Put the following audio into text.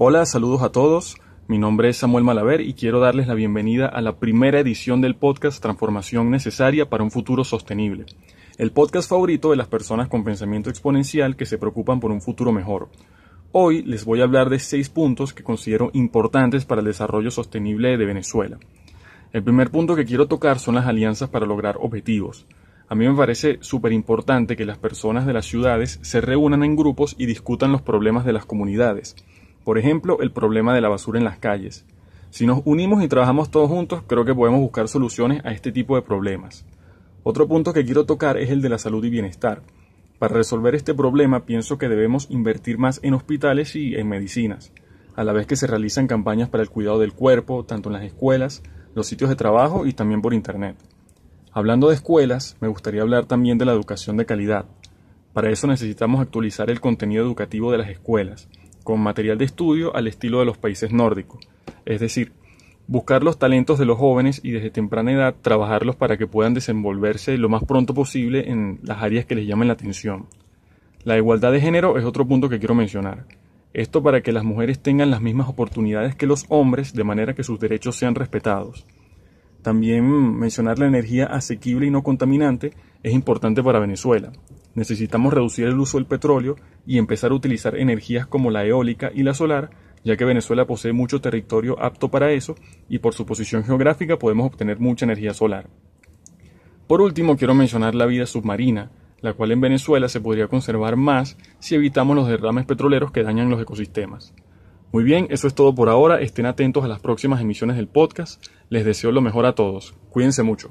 Hola, saludos a todos. Mi nombre es Samuel Malaver y quiero darles la bienvenida a la primera edición del podcast Transformación Necesaria para un Futuro Sostenible, el podcast favorito de las personas con pensamiento exponencial que se preocupan por un futuro mejor. Hoy les voy a hablar de seis puntos que considero importantes para el desarrollo sostenible de Venezuela. El primer punto que quiero tocar son las alianzas para lograr objetivos. A mí me parece súper importante que las personas de las ciudades se reúnan en grupos y discutan los problemas de las comunidades. Por ejemplo, el problema de la basura en las calles. Si nos unimos y trabajamos todos juntos, creo que podemos buscar soluciones a este tipo de problemas. Otro punto que quiero tocar es el de la salud y bienestar. Para resolver este problema pienso que debemos invertir más en hospitales y en medicinas, a la vez que se realizan campañas para el cuidado del cuerpo, tanto en las escuelas, los sitios de trabajo y también por Internet. Hablando de escuelas, me gustaría hablar también de la educación de calidad. Para eso necesitamos actualizar el contenido educativo de las escuelas, con material de estudio al estilo de los países nórdicos, es decir, buscar los talentos de los jóvenes y desde temprana edad trabajarlos para que puedan desenvolverse lo más pronto posible en las áreas que les llamen la atención. La igualdad de género es otro punto que quiero mencionar. Esto para que las mujeres tengan las mismas oportunidades que los hombres de manera que sus derechos sean respetados. También mencionar la energía asequible y no contaminante es importante para Venezuela. Necesitamos reducir el uso del petróleo y empezar a utilizar energías como la eólica y la solar, ya que Venezuela posee mucho territorio apto para eso y por su posición geográfica podemos obtener mucha energía solar. Por último, quiero mencionar la vida submarina, la cual en Venezuela se podría conservar más si evitamos los derrames petroleros que dañan los ecosistemas. Muy bien, eso es todo por ahora. Estén atentos a las próximas emisiones del podcast. Les deseo lo mejor a todos. Cuídense mucho.